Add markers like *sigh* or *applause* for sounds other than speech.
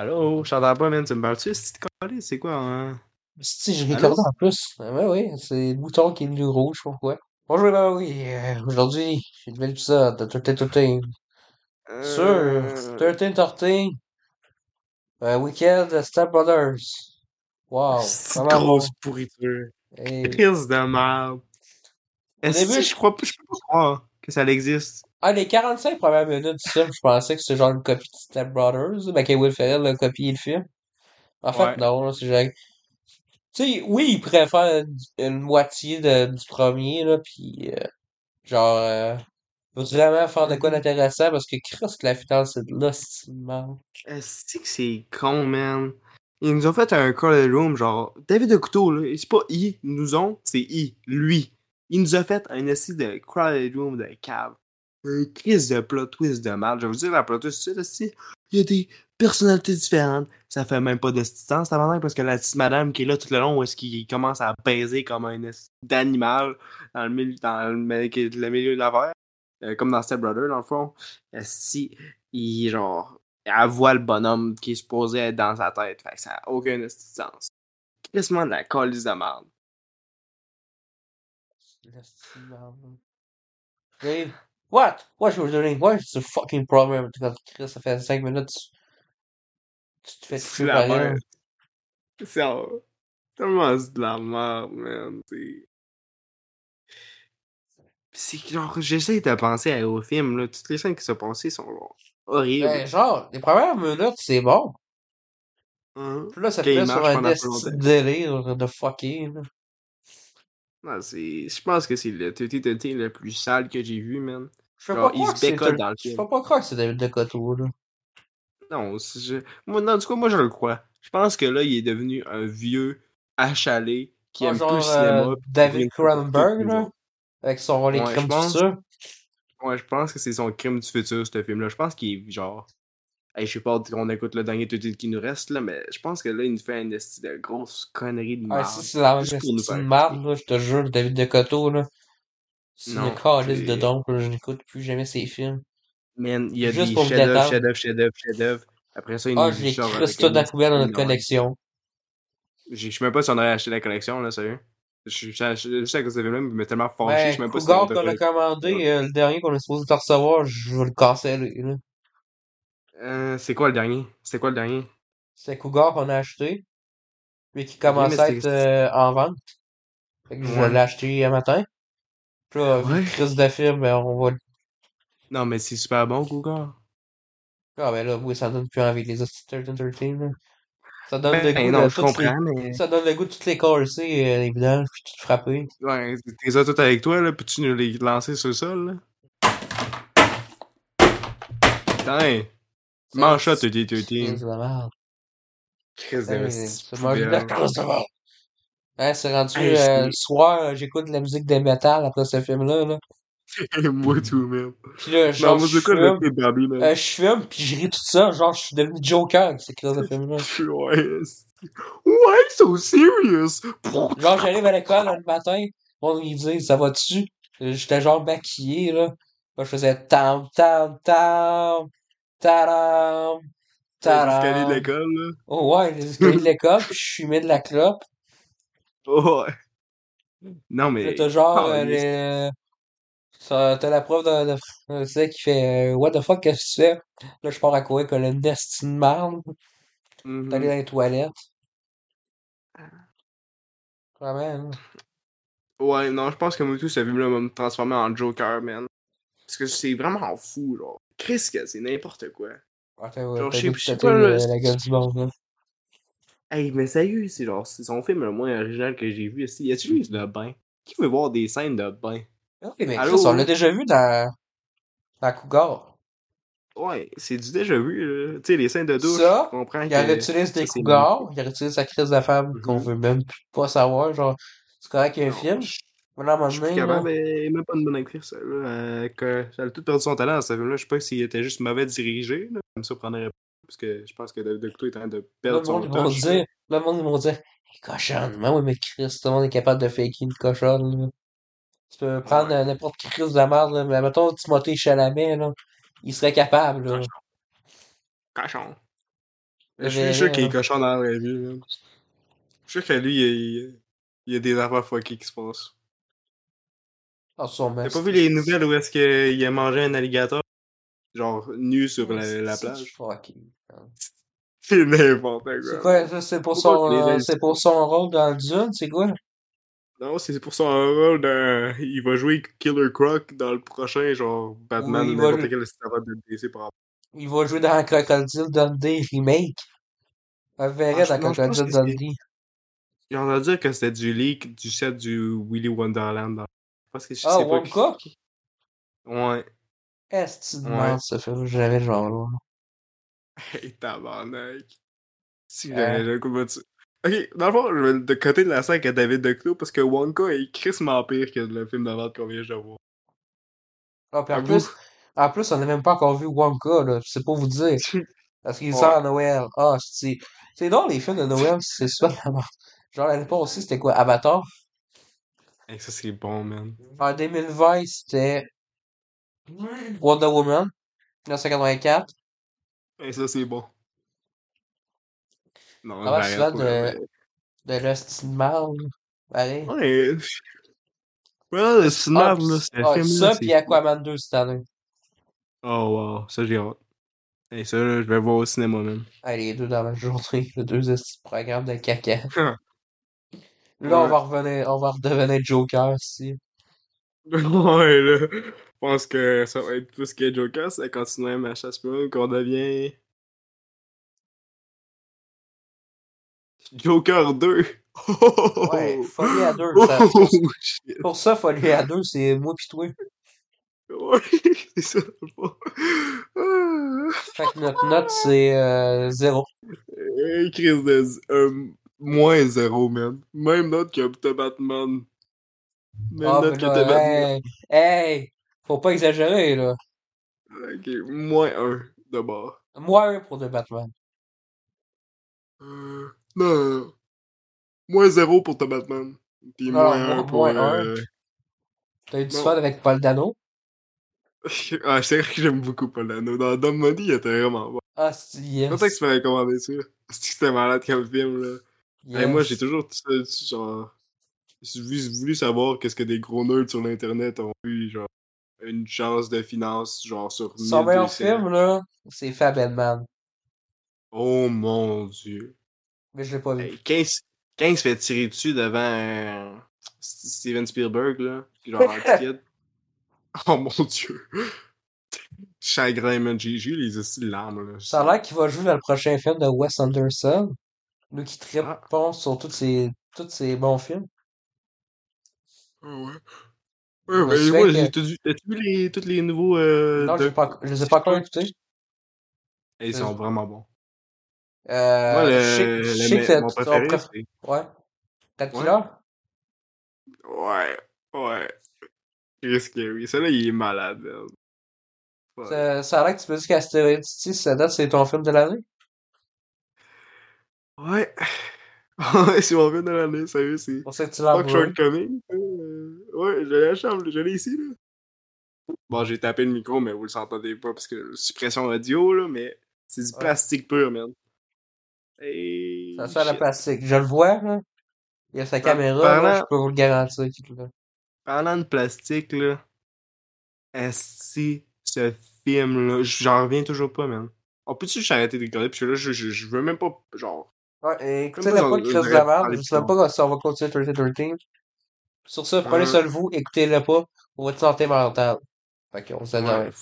Allô, je t'entends pas, man. Tu me parles-tu? C'est c'est quoi, hein? Si, je Allô? recorde en plus. Ah ouais, oui, c'est le bouton qui est devenu rouge, pourquoi? Bonjour, ben oui, euh, aujourd'hui, j'ai une nouvelle épisode de 13 13. Sur Euh... 13 13, euh, Weekend de Step Brothers. Wow, C'est grosse pourriture. Et Crise de merde. Est-ce que je crois pas, je peux pas croire que ça existe? Ah, les 45 premières minutes du film, je pensais que c'était genre une copie de Step Brothers. Ben, que Will Ferrell a copié le film. En fait, Ouais. non, là, c'est genre... Tu sais, oui, il pourrait faire une, une moitié de, du premier, là, puis euh, genre... euh, vraiment faire de quoi d'intéressant parce que Chris, que la finale, c'est de de merde. Est-ce que c'est con, man? Ils nous ont fait un call room, genre, David de couteau, là. C'est pas I, nous ont, c'est I, lui. Il nous a fait un essai de crawl room de cave. Un crise de plot twist de merde. Je vais vous dire la plot twist, sais, là, si, il y a des personnalités différentes. Ça fait même pas de sens, tabarnak, parce que la petite madame qui est là tout le long, où est-ce qu'il commence à baiser comme un d'animal dans le milieu, dans le, mi- le milieu de l'affaire. Euh, comme dans Step Brother, dans le fond. Si, il, genre, elle voit le bonhomme qui est supposé être dans sa tête. Fait que ça n'a aucun de sens. Quasiment de la colise de merde. What? What you doing? What's the fucking problem? Chris, ça fait 5 minutes, tu, tu te fais la par merde. C'est tellement c'est de la merde, man. C'est. Genre, j'essaie de penser à- au film, là. Toutes les scènes qui sont passées sont genre, horribles. Ben, genre, les premières minutes, c'est bon. Hein? Puis là, ça il sur un délire de fucking. Non, c'est. Je pense que c'est le TTT le plus sale que j'ai vu, man. Je peux pas Genre, il croire se que c'est bécote dans le Je film. peux pas croire que c'est David Decoteau, là. Non, je... moi, non, du coup, moi, je le crois. Je pense que là, il est devenu un vieux achalé qui Ah, aime plus genre le cinéma. euh, qui David Cronenberg, plus là, avec son Les Ouais, je Crimes du futur. Ouais, je pense que c'est son crime du futur, ce film-là. Je pense qu'il est genre. Hey, je sais pas qu'on écoute le dernier TT qui nous reste, là, mais je pense que là, il nous fait une de grosse connerie de Ah, merde. si c'est la même Juste pour nous esti de faire marde, chier. là, je te jure, David Decoteau, là. C'est une calice de c'est. don, là, je n'écoute plus jamais ses films. Man, il y a Juste des chefs-d'œuvre, chefs-d'œuvre, chefs-d'œuvre, chefs-d'œuvre. Après ça, il Ah, nous je sort crisse avec tout un dans la poubelle dans notre merde. collection. Je je sais même pas si on aurait acheté la collection, là, sérieux. Je suis je- je- juste à cause de ce film-là, il m'a tellement fâché, je Ben, sais même pas si on qu'on a commandé, le dernier qu'on est supposé recevoir, je vais le canceller, là. Euh, c'est quoi le dernier? C'était quoi le dernier? C'est Cougar qu'on a acheté, puis qui commence à être euh, en vente. Fait que je l'ai acheté un matin. Puis là, Ouais. crise de film, ben, on va... Non, mais c'est super bon, Cougar. Ah, ben là, oui, ça donne plus envie, les 13-13, là. Ça donne le Ben goût non, de je toutes les... comprends, mais. Ça donne le goût de toutes les casser, euh, vidanges, puis tout frapper. Ouais, t'es ça tout avec toi, là, peux-tu nous les lancer sur le sol, là? Putain! C'est Mange ça, c'est tutti tutti. crise de merde. Crise de petite *laughs* c'est c'est rendu Hey, euh, le c'est. soir, euh, j'écoute de la musique de métal après ce film-là, là. *laughs* Moi tout, même. Puis là, Non, genre, moi, je c'est le Barbie, euh, man? je fume, puis je ris tout ça, genre, je suis devenu Joker avec ces crises de film-là. *laughs* Ouais, c'est- Why so serious? Genre, j'arrive à l'école le matin, on me dit, ça va-tu? Euh, J'étais genre maquillé, là. Moi, je faisais tam, tam, tam, tadam, Les escaliers de tadam. l'école, là? Oh ouais, les escaliers de l'école, puis je fumais de la clope. *laughs* Oh, ouais. Non, mais. t'as genre, Oh, euh, les- t'as la prof de, de français qui fait euh, What the fuck, qu'est-ce que tu fais? Là, je pars à courir comme une destinée de. T'allais Mhm. dans les toilettes. Vraiment, là. Ouais, non, je pense que moi tout, ce film-là va me transformer en Joker, man. Parce que c'est vraiment fou, genre. Chris, c'est n'importe quoi. Ah, Genre, je sais pas, le- la gueule du là. Hey, mais sérieux, c'est genre, c'est son film le moins original que j'ai vu ici. Y a-tu juste de bain? Qui veut voir des scènes de bain? Ah Oui, mais Chris, on l'a déjà vu dans, dans Cougar. Ouais, c'est du déjà vu, là. Tu sais, les scènes de douche, Ça, je comprends il que réutilise ça, des Cougars, il réutilise sa crise de femme qu'on Mhm. veut même plus pas savoir. Genre, c'est correct qu'il y a un Non, film, je mais là, à un moment je suis capable, mais même pas une bonne actrice, là. euh, que, elle a tout perdu son talent dans ce film-là. Je sais pas s'il était juste mauvais dirigé, là. Ça me surprendrait pas. Parce que je pense que David Couteau est en train de le perdre son monde, touch, dire, le monde, ils vont dire, cochonne. Mais oui, mais Chris, tout le monde est capable de faker une cochonne, là. Tu peux prendre Ouais. euh, n'importe quelle crise de merde, là, mais mettons Timothée Chalamet, là, il serait capable, là. Cochon. Cochon. Je suis sûr qu'il est cochon dans la vraie vie. Je suis sûr que lui, il y a, il y a des affaires fuckées qui se passent. Ah. T'as pas vu les nouvelles où est-ce qu'il a mangé un alligator? Genre, nu sur la, plage? fucking. *laughs* C'est n'importe quoi. C'est pour euh, ils pour son rôle dans Dune, c'est quoi? Non, c'est pour son rôle de... Il va jouer Killer Croc dans le prochain, genre, Batman Oui, va n'importe jouer- quel histoire de DC par rapport. Il va jouer dans Crocodile Dundee remake. On verrait Ah, dans Crocodile Dundee. J'ai entendu dire que c'était du leak du set du Willy Wonderland. dans- Parce que je Ah, sais pas Wonka? qui- Ouais. Est-ce que tu Ouais. demandes ça fait jamais genre là. *laughs* Hey, tabarnak. Si Euh. j'avais le coup de ça. Ok, dans le fond, je vais de côté de la scène avec David Duclos parce que Wonka est crissement pire que le film de merde qu'on vient de voir. Ah, puis en plus, en plus, on n'a même pas encore vu Wonka, là. C'est pour vous dire. *laughs* Parce qu'il Ouais. sort à Noël. Ah, c'est, c'est drôle, les films de Noël, c'est souvent la merde. Genre, l'année passée, c'était quoi? Avatar? Hey, ça c'est bon, man. En 2020, c'était Wonder Woman, 1984. Hey, ça c'est bon. Non, Ah ouais, j'arrête souvent de, de Lost in Marl, pareil. Ouais. Ouais, le Snap, là, Ah, ça, c'est puis fou. Aquaman 2 cette année. Oh, wow, ça j'ai hâte. Hey, ça, là, je vais voir au cinéma, même. Ah, les deux dans la journée, *laughs* les deux petits programmes de caca. *laughs* Là, on va revenir, on va redevenir Joker, si. *laughs* ouais, là. Je pense que ça va être plus que Joker, ça continue à chasse qu'on devient. Joker 2! *laughs* Ouais, folie à deux. Oh, ça- pour, shit. pour ça, folie à deux, c'est moi pis toi. Ouais, *laughs* c'est ça. Fait que notre note, c'est euh, zéro. Hey, Chris de euh, moins zéro, man. Même note que The Batman. Même note que The Batman. hey, hey, faut pas exagérer, là. Ok, moins un de bord. Moi, un pour The Batman. Euh, non. Moins zéro pour The Batman. Puis Non, moins moins- un pour. moins un. euh, T'as eu du fun avec Paul Dano? *laughs* ah, c'est vrai que j'aime beaucoup Paul Dano. Dans Dumb Money, il était vraiment bon. Ah, c'est yes. Peut-être que tu m'avais recommandé ça? C'est que c'était malade comme film, là? Hey, moi, j'ai toujours genre. Voulu, savoir qu'est-ce que des gros nerds sur l'internet ont eu, genre, une chance de finance, genre, sur Son meilleur 1200. film, là, c'est Fableman. Oh mon dieu. Mais je l'ai pas vu. Hey, 15, 15 se fait tirer dessus devant euh, Steven Spielberg, là. Genre, kid. *laughs* *laughs* Oh mon dieu. Chagrin, man. J'ai eu les larmes, là. Ça a l'air qu'il va jouer dans le prochain film de Wes Anderson. Nous qui trippons Ah. sur tous ces, tous ces bons films. Ah ouais. Ouais, ben, souviens moi, que- j'ai tout vu. T'as-tu vu les, tous les nouveaux. Euh, non, je de- les pas, je les ai pas encore écoutés. Ils sont vraiment bons. Euh, Moi, le, je sais que mon préféré, préf- c'est. Ouais. Red Ouais. Ouais, ouais. Chris Scary. Celui-là, il est malade. Ouais. Ça, ça a l'air que tu me dis qu'Asteroid City, ça date, c'est ton film de l'année? Ouais. *laughs* Ouais, c'est mon film de l'année, sérieux, c'est. C'est pour ça que tu l'as Fuck. Shortcoming. Euh, ouais, j'ai la chambre, je l'ai ici, là. Bon, j'ai tapé le micro, mais vous le entendez pas parce que suppression audio, là, mais c'est du Ouais. plastique pur, man. Et. Ça sent le plastique. Je le vois, là. Il y a sa caméra, parlant- là, je peux vous le garantir là. Parlant de plastique, là. Esti, ce film-là, j'en reviens toujours pas, man. On peut-tu juste arrêter de regarder? Parce que là, je, je, je veux même pas, genre. Ouais, et écoutez de Chris de la merde. Je sais pas si on va continuer 3013. Sur ça, prenez ça de vous, écoutez-le pas pour votre santé mentale. Fait qu'on se donne